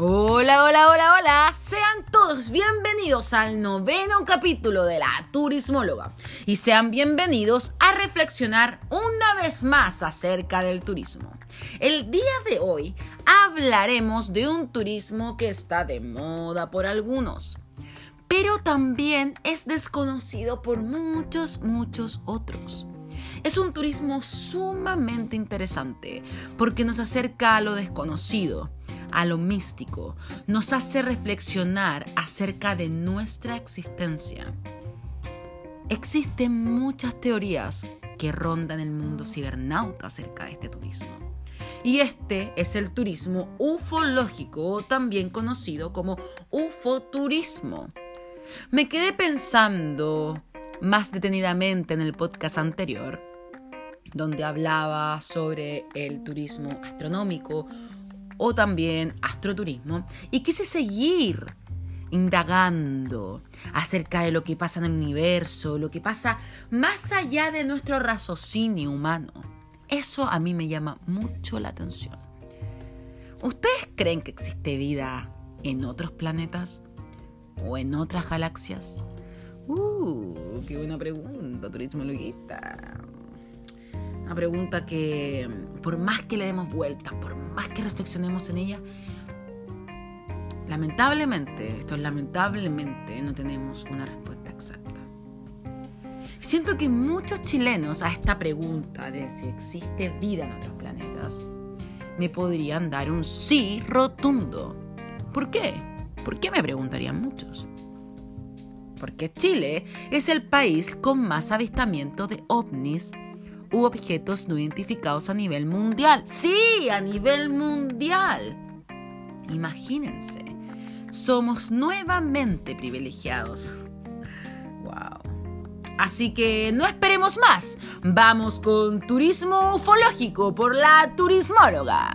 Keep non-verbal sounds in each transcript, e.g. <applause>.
Hola, hola, hola, hola. Sean todos bienvenidos al noveno capítulo de la Turismóloga. Y sean bienvenidos a reflexionar una vez más acerca del turismo. El día de hoy hablaremos de un turismo que está de moda por algunos, pero también es desconocido por muchos, muchos otros. Es un turismo sumamente interesante porque nos acerca a lo desconocido a lo místico, nos hace reflexionar acerca de nuestra existencia. Existen muchas teorías que rondan el mundo cibernauta acerca de este turismo. Y este es el turismo ufológico, también conocido como ufoturismo. Me quedé pensando más detenidamente en el podcast anterior, donde hablaba sobre el turismo astronómico o también astroturismo y quise seguir indagando acerca de lo que pasa en el universo, lo que pasa más allá de nuestro raciocinio humano. Eso a mí me llama mucho la atención. ¿Ustedes creen que existe vida en otros planetas o en otras galaxias? Uh, qué buena pregunta, turismo. Una pregunta que por más que le demos vueltas, por más que reflexionemos en ella, lamentablemente, esto es lamentablemente, no tenemos una respuesta exacta. Siento que muchos chilenos a esta pregunta de si existe vida en otros planetas me podrían dar un sí rotundo. ¿Por qué? ¿Por qué me preguntarían muchos? Porque Chile es el país con más avistamiento de ovnis u objetos no identificados a nivel mundial. Sí, a nivel mundial. Imagínense, somos nuevamente privilegiados. <laughs> Wow. Así que no esperemos más. Vamos con turismo ufológico por la turismóloga.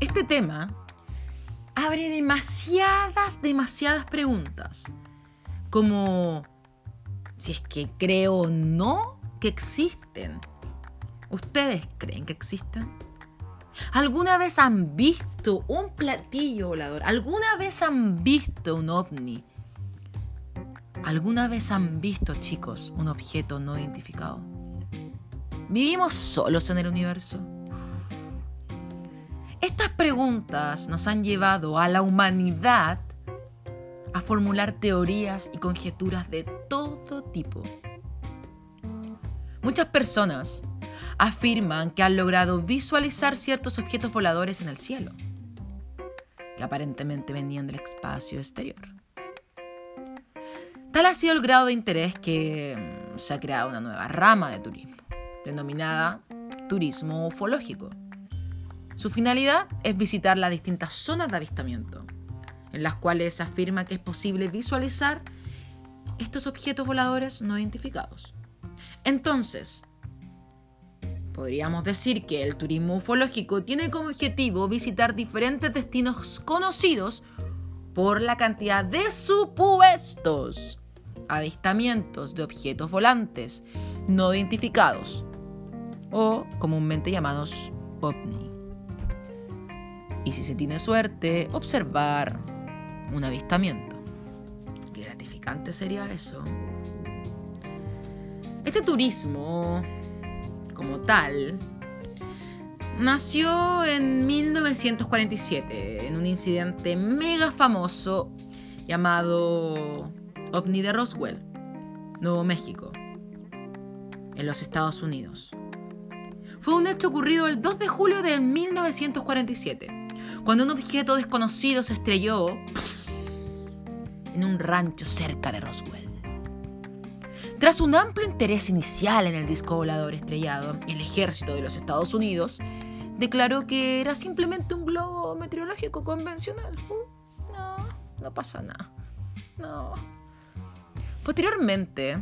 Este tema abre demasiadas, demasiadas preguntas. Como si es que creo o no que existen. ¿Ustedes creen que existen? ¿Alguna vez han visto un platillo volador? ¿Alguna vez han visto un ovni? ¿Alguna vez han visto, chicos, un objeto no identificado? ¿Vivimos solos en el universo? Estas preguntas nos han llevado a la humanidad a formular teorías y conjeturas de todo tipo. Muchas personas afirman que han logrado visualizar ciertos objetos voladores en el cielo, que aparentemente venían del espacio exterior. Tal ha sido el grado de interés que mm, se ha creado una nueva rama de turismo, denominada turismo ufológico su finalidad es visitar las distintas zonas de avistamiento, en las cuales afirma que es posible visualizar estos objetos voladores no identificados. Entonces, podríamos decir que el turismo ufológico tiene como objetivo visitar diferentes destinos conocidos por la cantidad de supuestos avistamientos de objetos volantes no identificados o comúnmente llamados OVNI y si se tiene suerte, observar un avistamiento. Qué gratificante sería eso. Este turismo, como tal, nació en 1947 en un incidente mega famoso llamado OVNI de Roswell, Nuevo México, en los Estados Unidos. Fue un hecho ocurrido el 2 de julio de 1947 cuando un objeto desconocido se estrelló en un rancho cerca de Roswell. Tras un amplio interés inicial en el disco volador estrellado, el ejército de los Estados Unidos declaró que era simplemente un globo meteorológico convencional. Uh, no, no pasa nada. No. Posteriormente,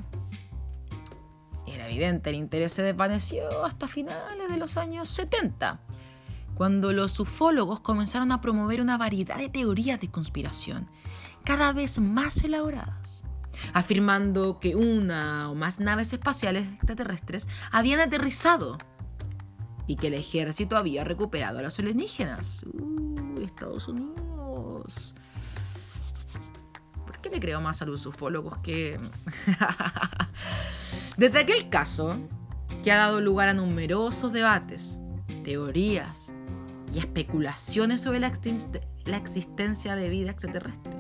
era evidente, el interés se desvaneció hasta finales de los años 70 cuando los ufólogos comenzaron a promover una variedad de teorías de conspiración cada vez más elaboradas. afirmando que una o más naves espaciales extraterrestres habían aterrizado y que el ejército había recuperado a los alienígenas. Uh, Estados Unidos. ¿Por qué me creo más a los ufólogos que... <laughs> Desde aquel caso, que ha dado lugar a numerosos debates, teorías y especulaciones sobre la, existencia de vida extraterrestre.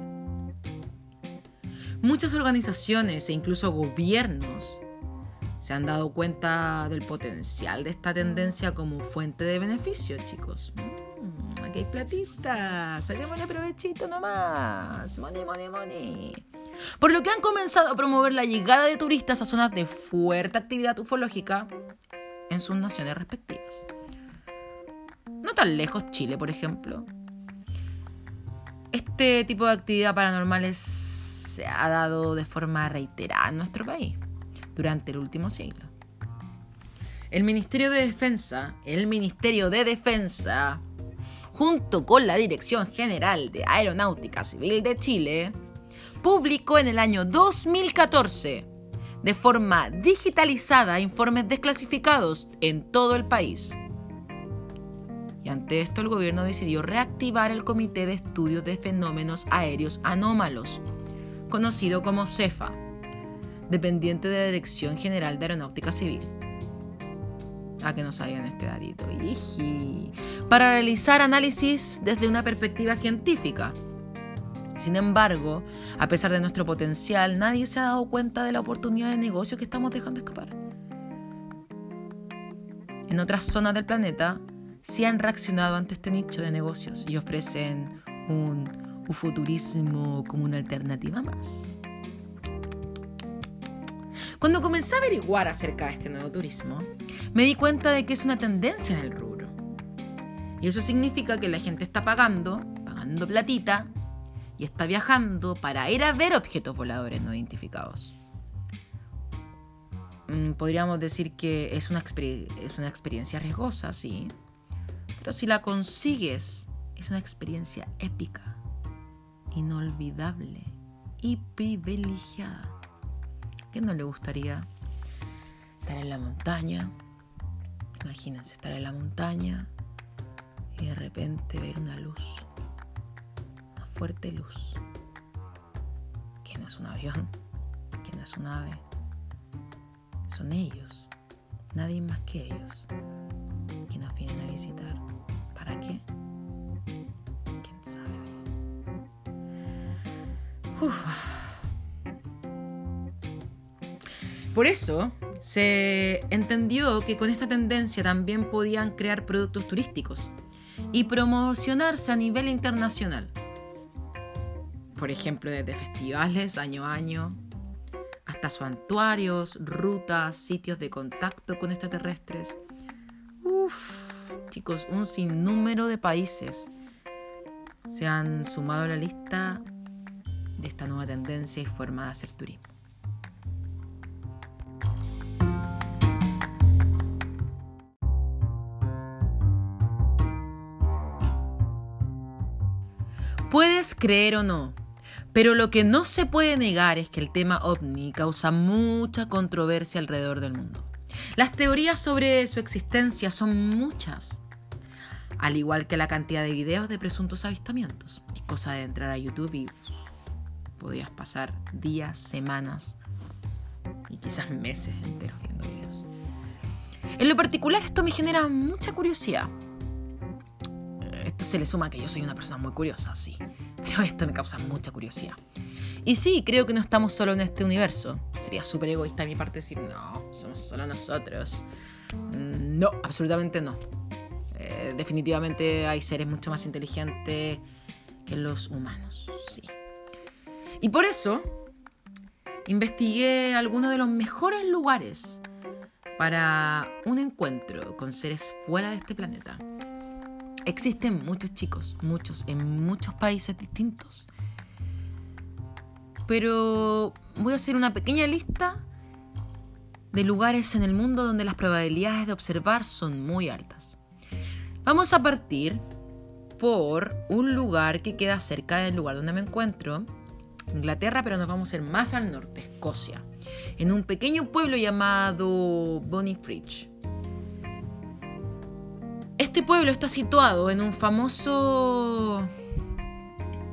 Muchas organizaciones e incluso gobiernos se han dado cuenta del potencial de esta tendencia como fuente de beneficio, chicos. Mm, aquí hay platita, saquémosle provechito nomás. Money, money, money. Por lo que han comenzado a promover la llegada de turistas a zonas de fuerte actividad ufológica en sus naciones respectivas. No tan lejos Chile, por ejemplo. Este tipo de actividad paranormal se ha dado de forma reiterada en nuestro país durante el último siglo. El Ministerio de Defensa, el Ministerio de Defensa, junto con la Dirección General de Aeronáutica Civil de Chile, publicó en el año 2014 de forma digitalizada informes desclasificados en todo el país. Ante esto el gobierno decidió reactivar el Comité de Estudios de Fenómenos Aéreos Anómalos, conocido como CEFA, dependiente de la Dirección General de Aeronáutica Civil. A que no sabían este datito. Para realizar análisis desde una perspectiva científica. Sin embargo, a pesar de nuestro potencial, nadie se ha dado cuenta de la oportunidad de negocio que estamos dejando escapar. En otras zonas del planeta, se han reaccionado ante este nicho de negocios y ofrecen un ufoturismo como una alternativa más. Cuando comencé a averiguar acerca de este nuevo turismo, me di cuenta de que es una tendencia en el rubro. Y eso significa que la gente está pagando, pagando platita, y está viajando para ir a ver objetos voladores no identificados. Mm, podríamos decir que es una, es una experiencia riesgosa, sí, pero si la consigues, es una experiencia épica, inolvidable y privilegiada. ¿Qué no le gustaría? Estar en la montaña. Imagínense estar en la montaña y de repente ver una luz. Una fuerte luz. Que no es un avión, que no es un ave. Son ellos. Nadie más que ellos. Vienen a visitar. ¿Para qué? ¿Quién sabe? Uf. Por eso se entendió que con esta tendencia también podían crear productos turísticos y promocionarse a nivel internacional. Por ejemplo, desde festivales año a año, hasta santuarios, rutas, sitios de contacto con extraterrestres. Uf, chicos, un sinnúmero de países se han sumado a la lista de esta nueva tendencia y forma de hacer turismo. Puedes creer o no, pero lo que no se puede negar es que el tema ovni causa mucha controversia alrededor del mundo. Las teorías sobre su existencia son muchas, al igual que la cantidad de videos de presuntos avistamientos. Es cosa de entrar a YouTube y podías pasar días, semanas y quizás meses enteros viendo videos. En lo particular esto me genera mucha curiosidad esto se le suma que yo soy una persona muy curiosa, sí. Pero esto me causa mucha curiosidad. Y sí, creo que no estamos solo en este universo. Sería súper egoísta de mi parte decir, no, somos solo nosotros. Mm, no, absolutamente no. Eh, definitivamente hay seres mucho más inteligentes que los humanos, sí. Y por eso investigué algunos de los mejores lugares para un encuentro con seres fuera de este planeta. Existen muchos chicos, muchos, en muchos países distintos. Pero voy a hacer una pequeña lista de lugares en el mundo donde las probabilidades de observar son muy altas. Vamos a partir por un lugar que queda cerca del lugar donde me encuentro Inglaterra, pero nos vamos a ir más al norte, Escocia, en un pequeño pueblo llamado Bonnyrigg. Este pueblo está situado en un famoso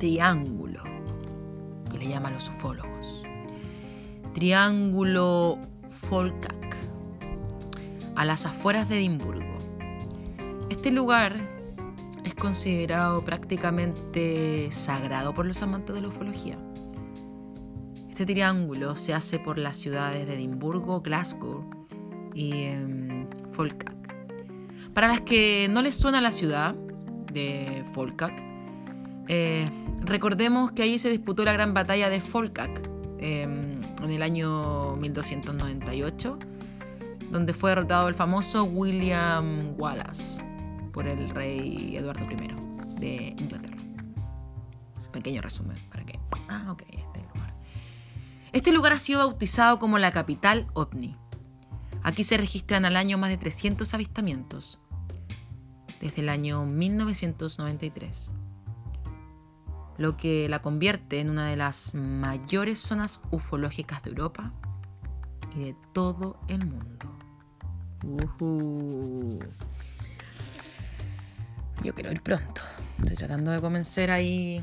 triángulo que le llaman los ufólogos. Triángulo Folkak, a las afueras de Edimburgo. Este lugar es considerado prácticamente sagrado por los amantes de la ufología. Este triángulo se hace por las ciudades de Edimburgo, Glasgow y eh. Para las que no les suena la ciudad de Folkak, eh, recordemos que allí se disputó la gran batalla de Folkak em, en el año 1298, donde fue derrotado el famoso William Wallace por el rey Eduardo I de Inglaterra. Pequeño resumen para que. Ah, ok, este lugar. Este lugar ha sido bautizado como la capital OVNI. Aquí se registran al año más de 300 avistamientos, desde el año 1993, lo que la convierte en una de las mayores zonas ufológicas de Europa y de todo el mundo. Yo quiero ir pronto. Estoy tratando de convencer ahí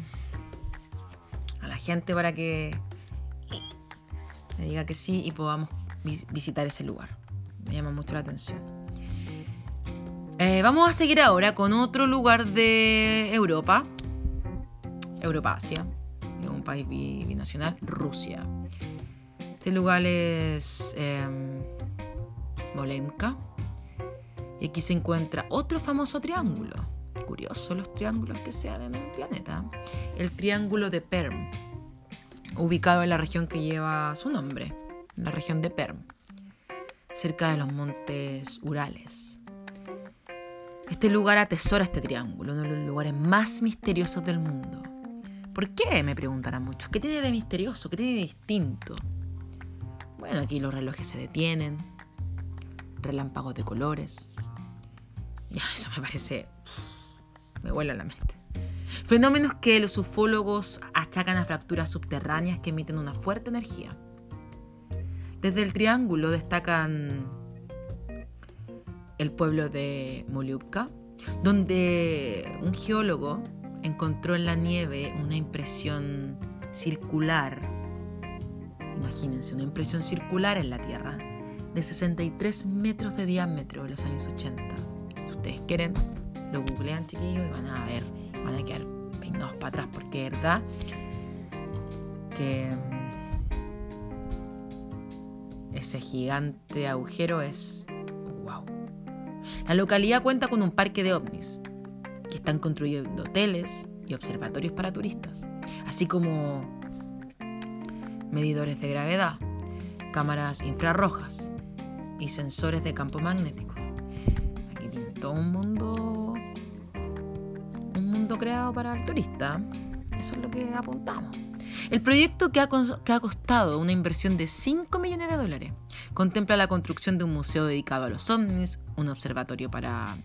a la gente para que me diga que sí y podamos visitar ese lugar. Me llama mucho la atención. Eh, vamos a seguir ahora con otro lugar de Europa. Europa-Asia. Un país binacional. Rusia. Este lugar es eh, Molenka. Y aquí se encuentra otro famoso triángulo curioso los triángulos que se dan en el planeta. El triángulo de Perm, ubicado en la región que lleva su nombre, la región de Perm, cerca de los montes Urales. Este lugar atesora este triángulo, uno de los lugares más misteriosos del mundo. ¿Por qué? Me preguntarán muchos. ¿Qué tiene de misterioso? ¿Qué tiene de distinto? Bueno, aquí los relojes se detienen, relámpagos de colores. Ya, eso me parece me vuela la mente. Fenómenos que los ufólogos achacan a fracturas subterráneas que emiten una fuerte energía. Desde el triángulo destacan el pueblo de Moliubka, donde un geólogo encontró en la nieve una impresión circular, imagínense, una impresión circular en la Tierra, de 63 metros de diámetro en los años 80. Si ustedes quieren, lo googlean chiquillos y van a ver, van a quedar peinados para atrás porque es verdad que mm, ese gigante agujero es. La localidad cuenta con un parque de ovnis que están construyendo hoteles y observatorios para turistas, así como medidores de gravedad, cámaras infrarrojas y sensores de campo magnético. Aquí tiene todo un mundo creado para el turista. Eso es lo que apuntamos. El proyecto que ha, que ha, costado una inversión de 5 millones de dólares contempla la construcción de un museo dedicado a los ovnis, un observatorio para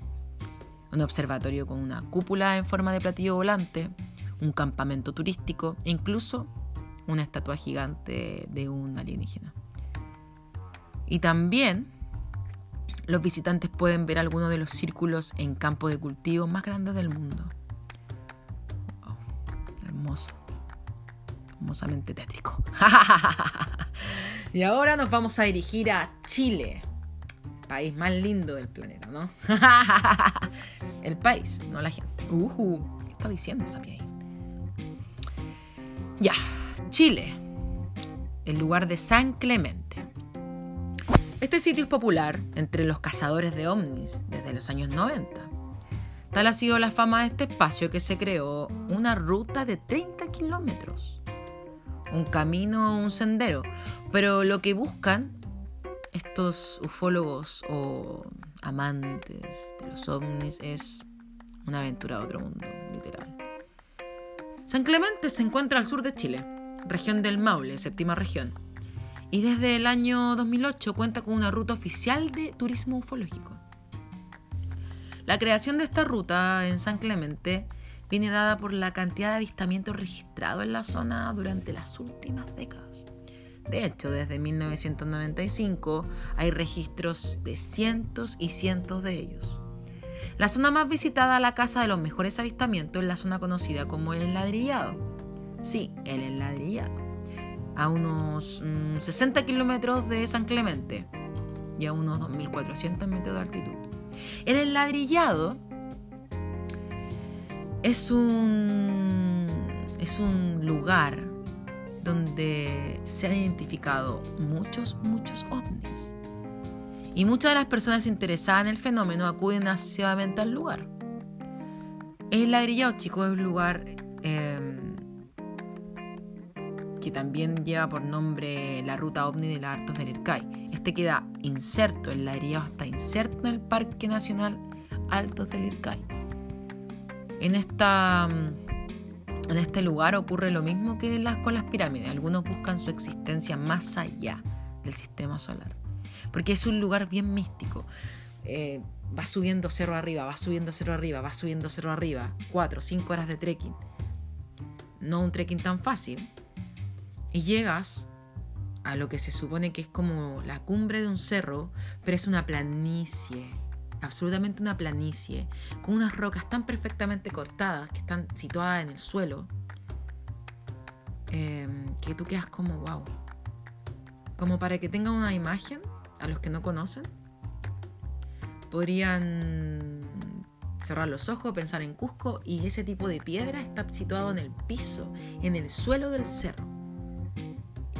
un observatorio con una cúpula en forma de platillo volante, un campamento turístico e incluso una estatua gigante de un alienígena. Y también los visitantes pueden ver algunos de los círculos en campo de cultivo más grandes del mundo hermoso. Hermosamente tétrico. <laughs> y ahora nos vamos a dirigir a Chile. País más lindo del planeta, ¿no? <laughs> El país, no la gente. Uh, ¿Qué está diciendo esa ahí? Ya, Chile. El lugar de San Clemente. Este sitio es popular entre los cazadores de ovnis desde los años 90 Tal ha sido la fama de este espacio que se creó una ruta de 30 kilómetros. Un camino, un sendero. Pero lo que buscan estos ufólogos o amantes de los ovnis es una aventura a otro mundo, literal. San Clemente se encuentra al sur de Chile, región del Maule, séptima región. Y desde el año 2008 cuenta con una ruta oficial de turismo ufológico. La creación de esta ruta en San Clemente viene dada por la cantidad de avistamientos registrados en la zona durante las últimas décadas. De hecho, desde 1995 hay registros de cientos y cientos de ellos. La zona más visitada la casa de los mejores avistamientos es la zona conocida como el enladrillado. Sí, el enladrillado. A unos 60 mm, kilómetros de San Clemente y a unos 2.400 metros de altitud. El enladrillado es un, es un lugar donde se han identificado muchos, muchos ovnis. Y muchas de las personas interesadas en el fenómeno acuden masivamente al lugar. El ladrillado, chicos, es un lugar em, que también lleva por nombre la ruta ovni de los Artos del Ircay. Este queda inserto, el ladrillado está inserto en el Parque Nacional Altos del Ircay. En, esta, en este lugar ocurre lo mismo que las, con las pirámides. Algunos buscan su existencia más allá del sistema solar. Porque es un lugar bien místico. Eh, va subiendo cerro arriba, va subiendo cerro arriba, va subiendo cerro arriba. Cuatro, cinco horas de trekking. No un trekking tan fácil. Y llegas a lo que se supone que es como la cumbre de un cerro, pero es una planicie absolutamente una planicie, con unas rocas tan perfectamente cortadas que están situadas en el suelo, em, que tú quedas como, wow. Como para que tengan una imagen, a los que no conocen, podrían cerrar los ojos, pensar en Cusco y ese tipo de piedra está situado en el piso, en el suelo del cerro.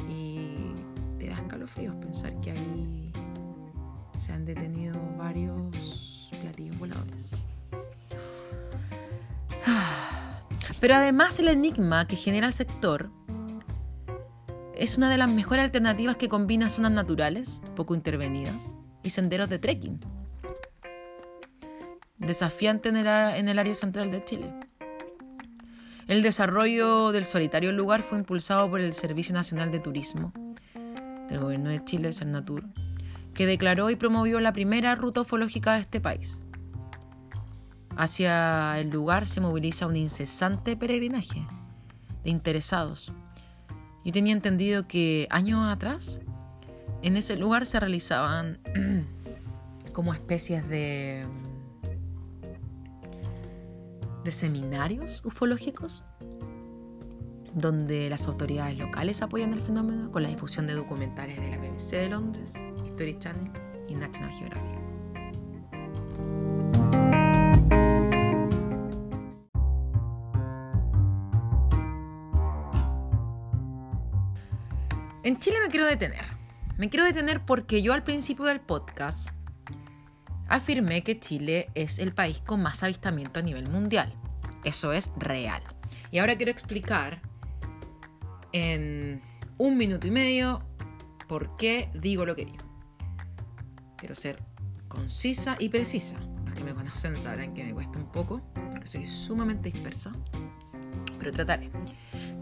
Y te da escalofríos pensar que ahí se han detenido varios Pero además el enigma que genera el sector es una de las mejores alternativas que combina zonas naturales, poco intervenidas, y senderos de trekking. Desafiante en el, área central de Chile. El desarrollo del solitario lugar fue impulsado por el Servicio Nacional de Turismo del Gobierno de Chile, Cernatur, que declaró y promovió la primera ruta ufológica de este país. Hacia el lugar se moviliza un incesante peregrinaje de interesados. Yo tenía entendido que años atrás en ese lugar se realizaban <clears throat> como especies de, de seminarios ufológicos donde las autoridades locales apoyan el fenómeno con la difusión de documentales de la BBC de Londres, History Channel y National Geographic. En Chile me quiero detener. Me quiero detener porque yo al principio del podcast afirmé que Chile es el país con más avistamiento a nivel mundial. Eso es real. Y ahora quiero explicar en un minuto y medio por qué digo lo que digo. Quiero ser concisa y precisa. Los que me conocen sabrán que me cuesta un poco, porque soy sumamente dispersa, pero trataré.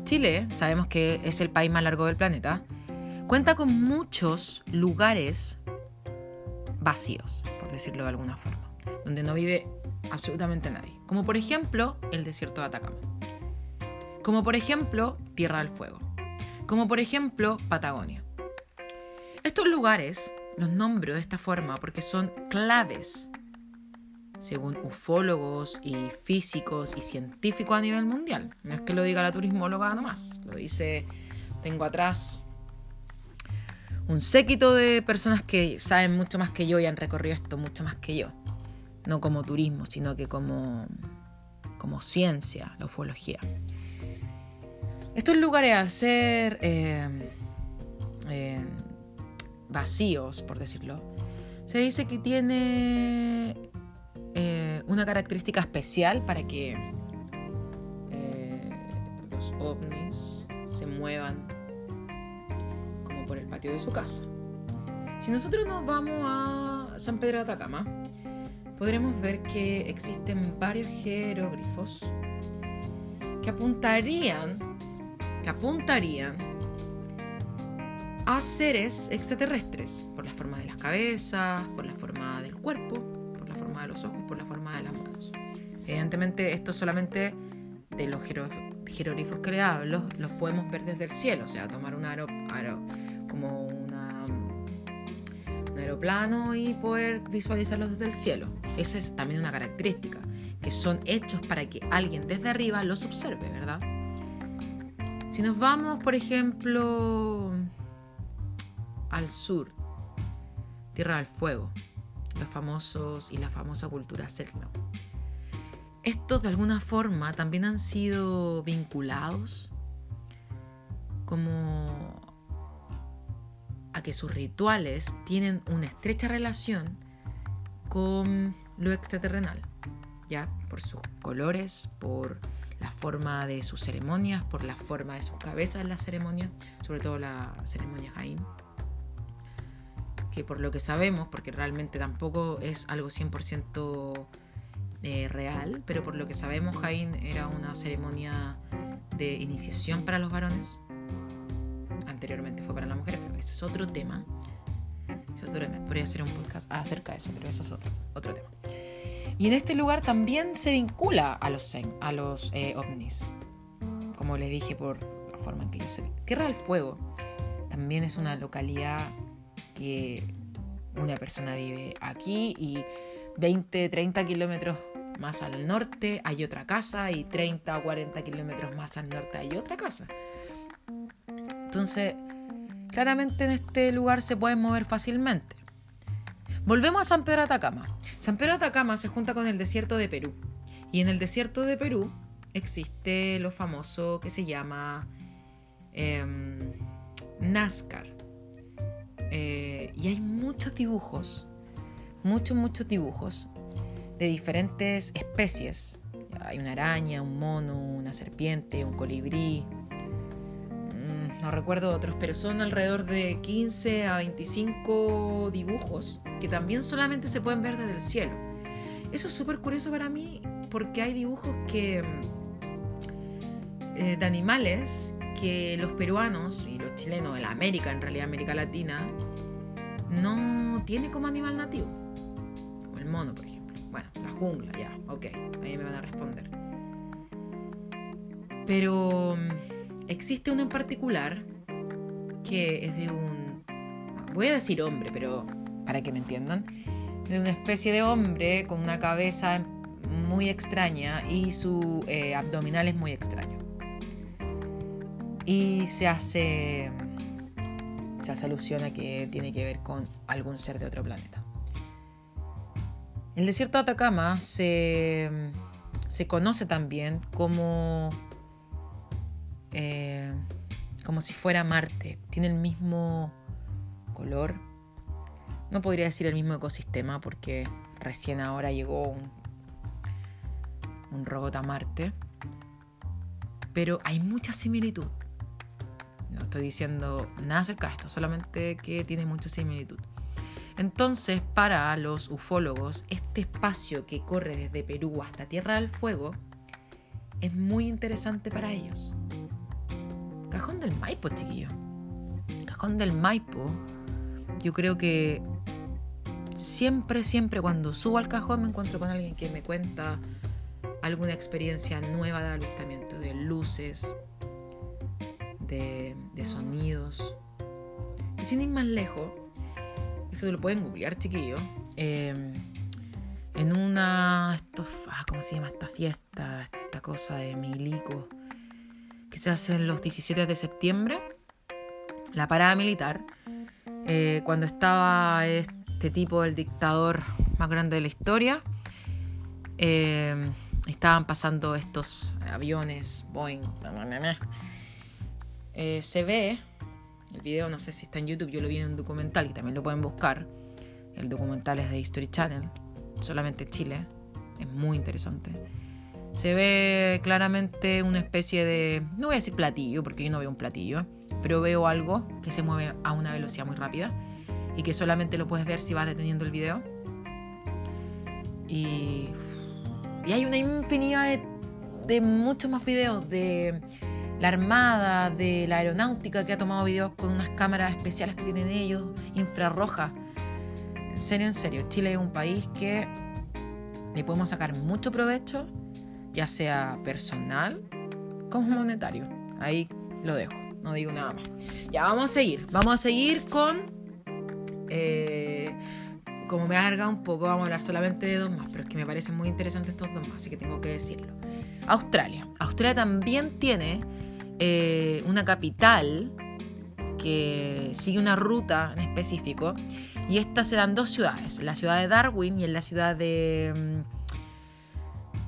Chile, sabemos que es el país más largo del planeta, cuenta con muchos lugares vacíos, por decirlo de alguna forma, donde no vive absolutamente nadie. Como por ejemplo el desierto de Atacama. Como por ejemplo Tierra del Fuego. Como por ejemplo Patagonia. Estos lugares los nombro de esta forma porque son claves, según ufólogos y físicos y científicos a nivel mundial. No es que lo diga la turismóloga nomás, lo dice, tengo atrás un séquito de personas que saben mucho más que yo y han recorrido esto mucho más que yo. No como turismo, sino que como, como ciencia, la ufología. Estos lugares, al ser eh, eh, vacíos, por decirlo, se dice que tiene eh, una característica especial para que los ovnis se muevan por el patio de su casa. Si nosotros nos vamos a San Pedro de Atacama, podremos ver que existen varios jeroglifos que apuntarían que apuntarían a seres extraterrestres, por la forma de las cabezas, por la forma del cuerpo, por la forma de los ojos, por la forma de las manos. Evidentemente esto solamente justamente los jeroglíficos que le hablo los podemos ver desde el cielo, o sea, tomar un una, un aeroplano y poder visualizarlos desde el cielo. Esa es también una característica, que son hechos para que alguien desde arriba los observe, ¿verdad? Si nos vamos, por ejemplo, al sur, Tierra del Fuego, los famosos y la famosa cultura celta. Estos de alguna forma también han sido vinculados como que sus rituales tienen una estrecha relación con lo extraterrenal, ya por sus colores, por la forma de sus ceremonias, por la forma de sus cabezas en las ceremonias, sobre todo la ceremonia Jain. Que por lo que sabemos, porque realmente tampoco es algo 100% eh, real, pero por lo que sabemos Jain era una ceremonia de iniciación para los varones. Anteriormente fue para las mujeres, pero eso es otro tema. Eso es otro tema. Podría hacer un podcast acerca de eso, pero eso es otro, otro tema. Y en este lugar también se vincula a los, a los eh, ovnis, como les dije por la forma en que yo sé. Tierra del Fuego también es una localidad que una persona vive aquí y 20, 30 kilómetros más al norte hay otra casa y 30 o 40 kilómetros más al norte hay otra casa. Entonces, claramente en este lugar se pueden mover fácilmente. Volvemos a San Pedro Atacama. San Pedro Atacama se junta con el desierto de Perú. Y en el desierto de Perú existe lo famoso que se llama em. Eh, y hay muchos dibujos, muchos, muchos dibujos de diferentes especies. Hay una araña, un mono, una serpiente, un colibrí, no recuerdo otros, pero son alrededor de 15 a 25 dibujos que también solamente se pueden ver desde el cielo. Eso es súper curioso para mí porque hay dibujos que eh, de animales que los peruanos y los chilenos, de la América, en realidad América Latina, no tiene como animal nativo. Como el mono, por ejemplo. Bueno, la jungla, ya, ok, ahí me van a responder. Pero Existe uno en particular que es de un, voy a decir hombre, pero para que me entiendan, de una especie de hombre con una cabeza muy extraña y su eh, abdominal es muy extraño. Y se hace, se hace alusión a que tiene que ver con algún ser de otro planeta. El desierto de Atacama se, se conoce también como eh, como si fuera Marte. Tiene el mismo color. No podría decir el mismo ecosistema porque recién ahora llegó un, un robot a Marte. Pero hay mucha similitud. No estoy diciendo nada acerca de esto, solamente que tiene mucha similitud. Entonces, para los ufólogos, este espacio que corre desde Perú hasta Tierra del Fuego es muy interesante para ellos. Cajón del Maipo, chiquillo. Cajón del Maipo, yo creo que siempre, siempre cuando subo al cajón me encuentro con alguien que me cuenta alguna experiencia nueva de avistamiento, de luces, de, sonidos. Y sin ir más lejos, eso lo pueden googlear, chiquillo. Em, en una. Esto, ah, ¿Cómo se llama esta fiesta? Esta cosa de milico que se hace los 17 de septiembre, la parada militar, eh, cuando estaba este tipo, el dictador más grande de la historia, eh, estaban pasando estos aviones Boeing. Eh, se ve, el video no sé si está en YouTube, yo lo vi en un documental y también lo pueden buscar. El documental es de History Channel, solamente Chile, es muy interesante se ve claramente una especie de, no voy a decir platillo, porque yo no veo un platillo, pero veo algo que se mueve a una velocidad muy rápida y que solamente lo puedes ver si vas deteniendo el video. Y, y hay una infinidad de, de muchos más videos de la Armada, de la Aeronáutica que ha tomado videos con unas cámaras especiales que tienen ellos, infrarrojas. En serio, en serio, Chile es un país que le podemos sacar mucho provecho ya sea personal como monetario. Ahí lo dejo, no digo nada más. Ya vamos a seguir, vamos a seguir con... Eh, como me ha un poco, vamos a hablar solamente de dos más, pero es que me parecen muy interesantes estos dos más, así que tengo que decirlo. Australia. Australia también tiene eh, una capital que sigue una ruta en específico y estas se dan dos ciudades, la ciudad de Darwin y en la ciudad de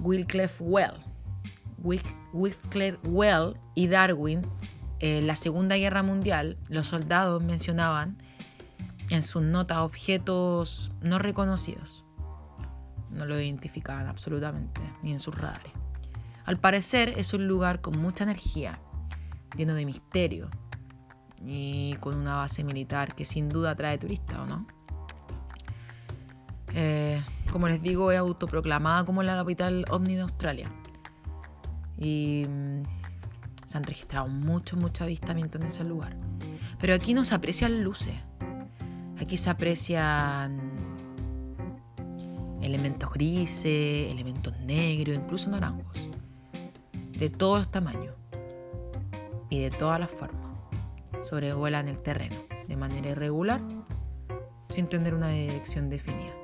um, Well. Wycliffe Well y Darwin, en la Segunda Guerra Mundial, los soldados mencionaban en sus notas objetos no reconocidos. No lo identificaban absolutamente, ni en sus radares. Al parecer es un lugar con mucha energía, lleno de misterio y con una base militar que sin duda atrae turistas, ¿o no? Eh, como les digo, es autoproclamada como la capital ovni de Australia. Y mm, se han registrado muchos, muchos avistamientos en ese lugar. Pero aquí no se aprecian luces. Aquí se aprecian elementos grises, elementos negros, incluso naranjos. De todos los tamaños y de todas las formas. Sobrevuelan el terreno de manera irregular sin tener una dirección definida.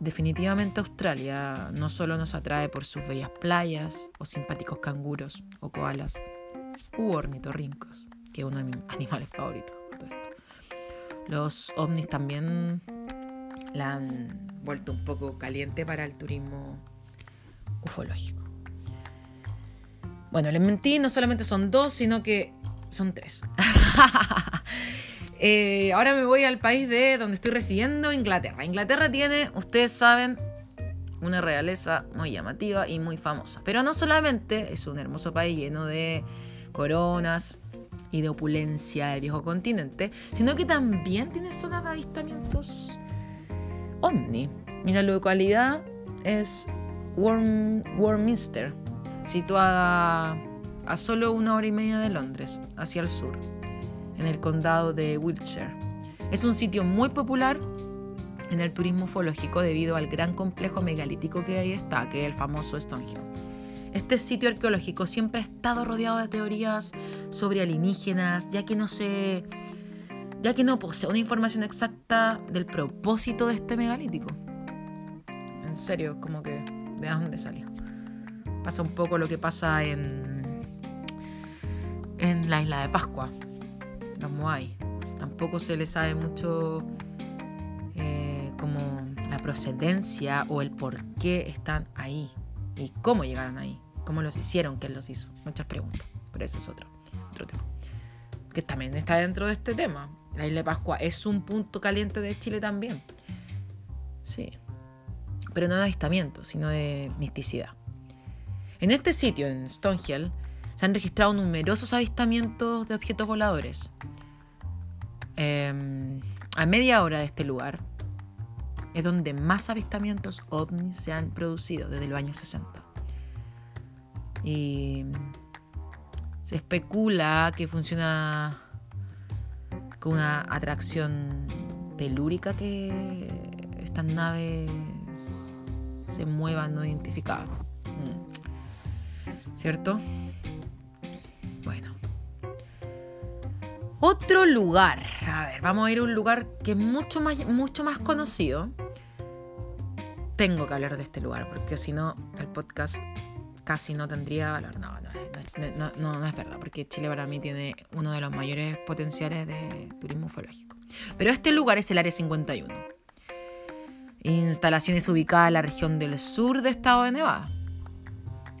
Definitivamente Australia no solo nos atrae por sus bellas playas o simpáticos canguros o koalas u ornitorrincos, que es uno de mis <laughs> animales favoritos. Los ovnis también la han vuelto un poco caliente para el turismo ufológico. Bueno, les mentí, no solamente son dos, sino que son tres. <laughs> Eh, ahora me voy al país de donde estoy residiendo, Inglaterra. Inglaterra tiene, ustedes saben, una realeza muy llamativa y muy famosa. Pero no solamente es un hermoso país lleno de coronas, y de opulencia del viejo continente, sino que también tiene zonas de avistamientos ovni. Y la localidad es Warminster, situada a solo una hora y media de Londres, hacia el sur, en el condado de Wiltshire. Es un sitio muy popular en el turismo ufológico debido al gran complejo megalítico que ahí está, que es el famoso Stonehenge. Este sitio arqueológico siempre ha estado rodeado de teorías sobre alienígenas, ya que no se ya que no posee una información exacta del propósito de este megalítico. En serio, como que de dónde salió. Pasa un poco lo que pasa en en la isla de Pascua, los Moai. Tampoco se le sabe mucho eh, como la procedencia o el por qué están ahí y cómo llegaron ahí cómo los hicieron, quién los hizo. Muchas preguntas, pero eso es otro, otro tema. Que también está dentro de este tema. La isla de Pascua es un punto caliente de Chile también. Sí. Pero no de avistamiento, sino de misticidad. En este sitio, en Stonehill, se han registrado numerosos avistamientos de objetos voladores. Em, a media hora de este lugar es donde más avistamientos ovnis se han producido desde los años 60. Y se especula que funciona con una atracción telúrica que estas naves se muevan no identificadas. Mm. ¿Cierto? Otro lugar. A ver, vamos a ir a un lugar que es mucho más, mucho más conocido. Tengo que hablar de este lugar, porque si no, el podcast casi no tendría valor. No, no, no, no, es verdad, porque Chile para mí tiene uno de los mayores potenciales de turismo ufológico. Pero este lugar es el Área 51. Instalaciones ubicadas en la región del sur del estado de Nevada,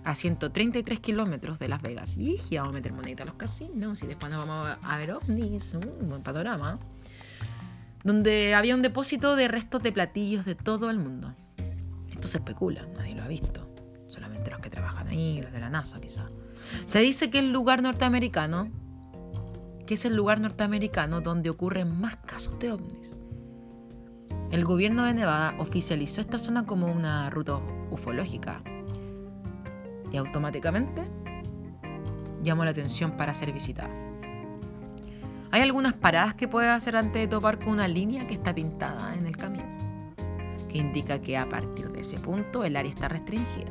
a 133 kilómetros de Las Vegas. Y vamos a meter monedita a los casinos y después nos vamos a ver ovnis, un buen panorama. Donde había un depósito de restos de platillos de todo el mundo. Esto se especula, nadie lo ha visto solamente los que trabajan ahí, los de la NASA quizá. Se dice que el lugar norteamericano, que es el lugar norteamericano donde ocurren más casos de ovnis. El gobierno de Nevada oficializó esta zona como una ruta ufológica y automáticamente llamó la atención para ser visitada. Hay algunas paradas que puedes hacer antes de topar con una línea que está pintada en el camino, que indica que a partir de ese punto el área está restringida.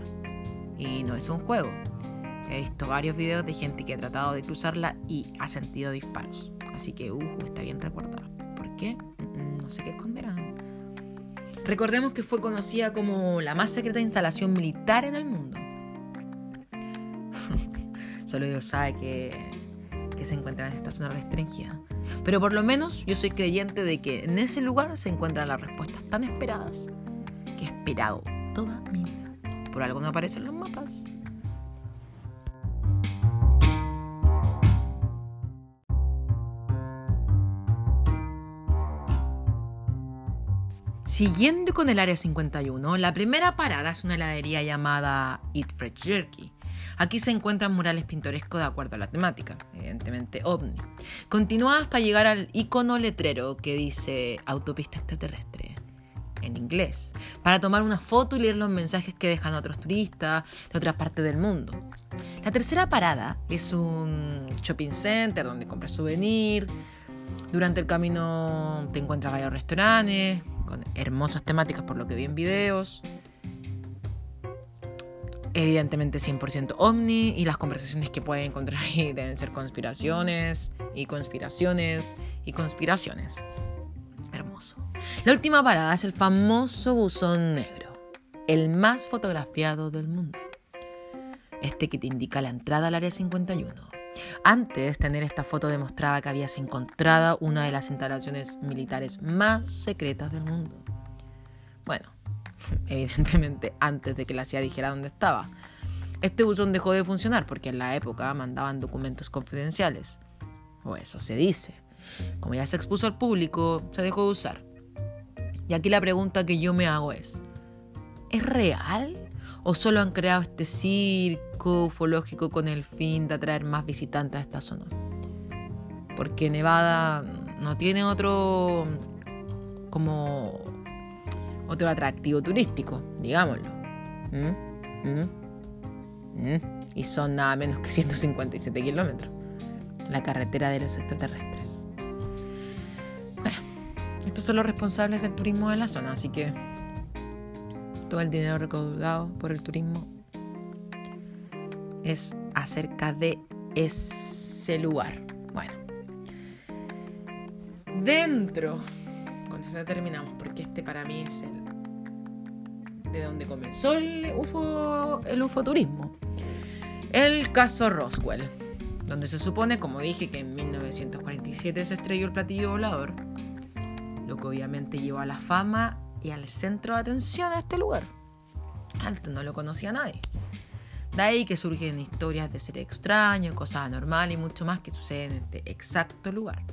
Y no es un juego. He visto varios videos de gente que ha tratado de cruzarla y ha sentido disparos. Así que, uh, está bien recordada. ¿Por qué? Mm, no sé qué esconderán. Recordemos que fue conocida como la más secreta instalación militar en el mundo. Solo Dios sabe que, se encuentra en esta zona restringida. Pero por lo menos yo soy creyente de que en ese lugar se encuentran las respuestas tan esperadas que he esperado toda mi vida. Por algo no aparecen los mapas. Siguiendo con el área 51, la primera parada es una heladería llamada Eat Fresh Jerky. Aquí se encuentran murales pintorescos de acuerdo a la temática, evidentemente ovni. Continúa hasta llegar al icono letrero que dice autopista extraterrestre en inglés, para tomar una foto y leer los mensajes que dejan otros turistas de otras partes del mundo. La tercera parada es un shopping center donde compras souvenir. Durante el camino te encuentras varios restaurantes con hermosas temáticas por lo que vi en videos. Evidentemente 100% ovni y las conversaciones que pueden encontrar ahí deben ser conspiraciones y conspiraciones y conspiraciones. Hermoso. La última parada es el famoso buzón negro, el más fotografiado del mundo. Este que te indica la entrada al área 51. Antes, tener esta foto demostraba que habías encontrado una de las instalaciones militares más secretas del mundo. Bueno, <laughs> evidentemente antes de que la CIA dijera dónde estaba. Este buzón dejó de funcionar porque en la época mandaban documentos confidenciales. O eso se dice. Como ya se expuso al público, se dejó de usar. Y aquí la pregunta que yo me hago es, ¿es real? ¿O solo han creado este circo ufológico con el fin de atraer más visitantes a esta zona? Porque Nevada no tiene otro como otro atractivo turístico, digámoslo. ¿Mm? ¿Mm? ¿Mm? Y son nada menos que <laughs> 157 kilómetros. La carretera de los extraterrestres. estos son los responsables del turismo de la zona, así que todo el dinero recaudado por el turismo es acerca de ese lugar. Bueno, dentro, con esto terminamos, porque este para mí es el de donde comenzó el UFO, el ufoturismo. El caso Roswell, donde se supone, como dije, que en 1947 se estrelló el platillo volador, lo que obviamente llevó a la fama y al centro de atención a este lugar. Antes no lo conocía nadie. De ahí que surgen historias de ser extraño, cosas anormales y mucho más que suceden en este exacto lugar.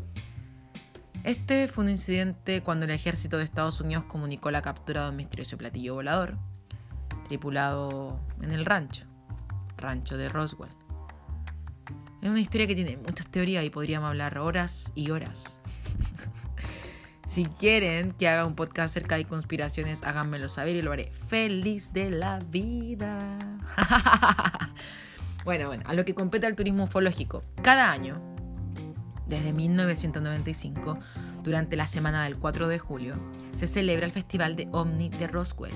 Este fue un incidente cuando el ejército de Estados Unidos comunicó la captura de un misterioso platillo volador, tripulado en el rancho, rancho de Roswell. Es una historia que tiene muchas teorías y podríamos hablar horas y horas. <laughs> Si quieren que haga un podcast acerca de conspiraciones, háganmelo saber y lo haré feliz de la vida. <laughs> bueno, bueno, a lo que compete al turismo ufológico. Cada año, desde 1995, durante la semana del 4 de julio, se celebra el Festival de OVNI de Roswell,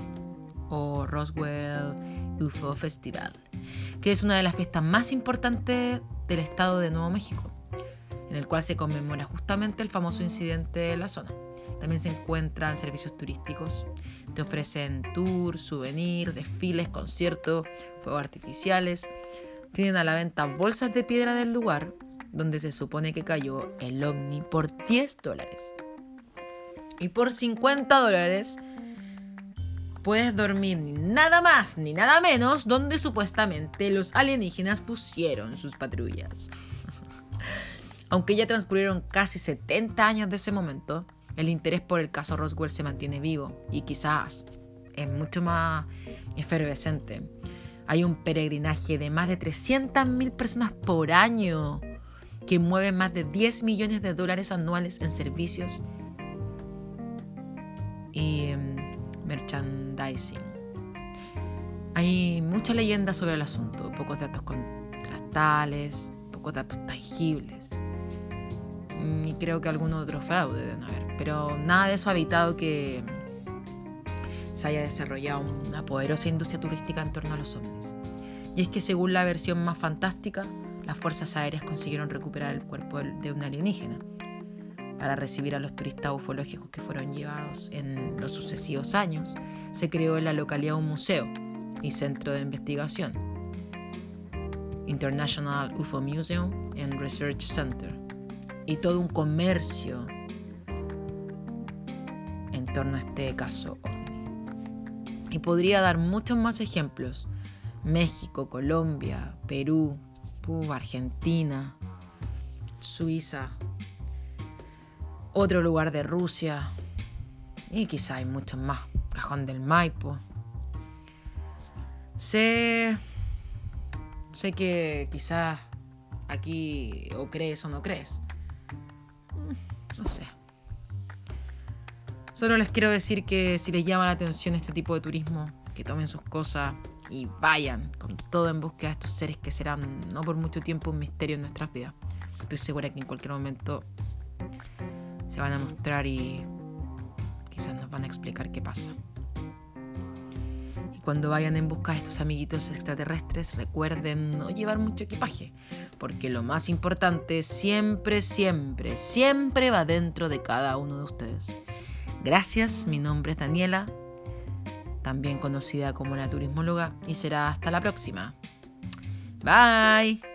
o Roswell UFO Festival, que es una de las fiestas más importantes del estado de Nuevo México en el cual se conmemora justamente el famoso incidente de la zona. También se encuentran servicios turísticos. Te ofrecen tours, souvenirs, desfiles, conciertos, fuegos artificiales. Tienen a la venta bolsas de piedra del lugar donde se supone que cayó el ovni por 10 dólares. Y por 50 dólares puedes dormir ni nada más ni nada menos donde supuestamente los alienígenas pusieron sus patrullas. <laughs> Aunque ya transcurrieron casi 70 años de ese momento, el interés por el caso Roswell se mantiene vivo y quizás es mucho más efervescente. Hay un peregrinaje de más de 300.000 personas por año que mueven más de 10 millones de dólares anuales en servicios y em, merchandising. Hay mucha leyenda sobre el asunto, pocos datos contrastales, pocos datos tangibles. Mm, y creo que algunos otros fraudes deben haber. Pero nada de eso ha evitado que se haya desarrollado una poderosa industria turística en torno a los ovnis. Y es que según la versión más fantástica, las fuerzas aéreas consiguieron recuperar el cuerpo de un alienígena para recibir a los turistas ufológicos que fueron llevados en los sucesivos años, se creó en la localidad un museo y centro de investigación, International UFO Museum and Research Center, y todo un comercio en torno a este caso Y podría dar muchos más ejemplos. México, Colombia, Perú, Argentina, Suiza, otro lugar de Rusia y quizá hay muchos más. Cajón del Maipo. Sé, sé que quizás aquí o crees o no crees. Mm, no sé. Solo les quiero decir que si les llama la atención este tipo de turismo, que tomen sus cosas y vayan con todo en búsqueda de estos seres que serán no por mucho tiempo un misterio en nuestras vidas. Estoy segura que en cualquier momento se van a mostrar y quizás nos van a explicar qué pasa. Y cuando vayan en busca de estos amiguitos extraterrestres, recuerden no llevar mucho equipaje, porque lo más importante siempre, siempre, siempre va dentro de cada uno de ustedes. Gracias, mi nombre es Daniela, también conocida como la turismóloga, y será hasta la próxima. Bye.